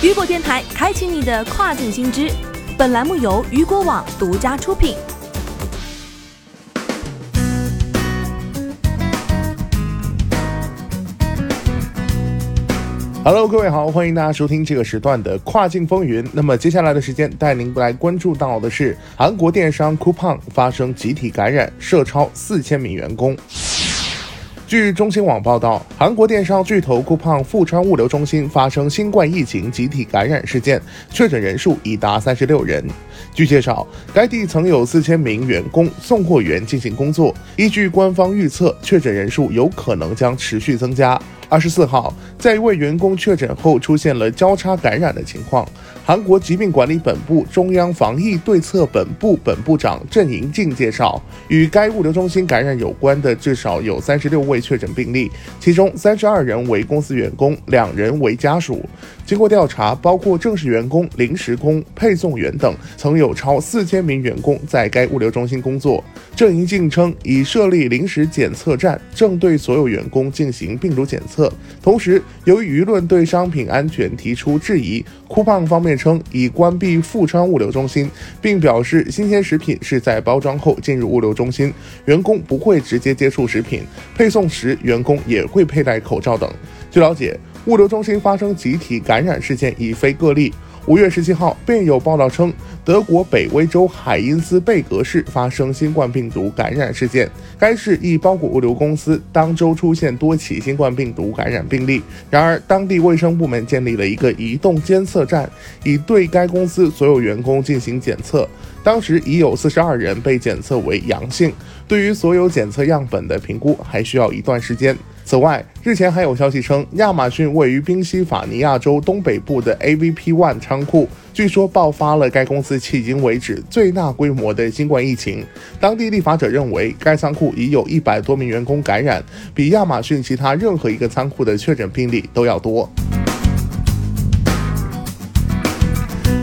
雨果电台开启你的跨境新知。本栏目由雨果网独家出品。Hello，各位好，欢迎大家收听这个时段的跨境风云。那么接下来的时间带您来关注到的是韩国电商 Coupang 发生集体感染，涉超四千名员工。据中新网报道，韩国电商巨头酷胖富川物流中心发生新冠疫情集体感染事件，确诊人数已达三十六人。据介绍，该地曾有四千名员工、送货员进行工作。依据官方预测，确诊人数有可能将持续增加。二十四号，在一位员工确诊后出现了交叉感染的情况。韩国疾病管理本部中央防疫对策本部本部长郑银静介绍，与该物流中心感染有关的至少有三十六位确诊病例，其中三十二人为公司员工，两人为家属。经过调查，包括正式员工、临时工、配送员等，曾有超四千名员工在该物流中心工作。郑银静称，已设立临时检测站，正对所有员工进行病毒检测。同时，由于舆论对商品安全提出质疑，酷胖方面称已关闭富川物流中心，并表示新鲜食品是在包装后进入物流中心，员工不会直接接触食品，配送时员工也会佩戴口罩等。据了解。物流中心发生集体感染事件已非个例。五月十七号，便有报道称，德国北威州海因斯贝格市发生新冠病毒感染事件。该市一包裹物流公司当周出现多起新冠病毒感染病例。然而，当地卫生部门建立了一个移动监测站，以对该公司所有员工进行检测。当时已有四十二人被检测为阳性。对于所有检测样本的评估，还需要一段时间。此外，日前还有消息称，亚马逊位于宾夕法尼亚州东北部的 AVP One 仓库，据说爆发了该公司迄今为止最大规模的新冠疫情。当地立法者认为，该仓库已有一百多名员工感染，比亚马逊其他任何一个仓库的确诊病例都要多。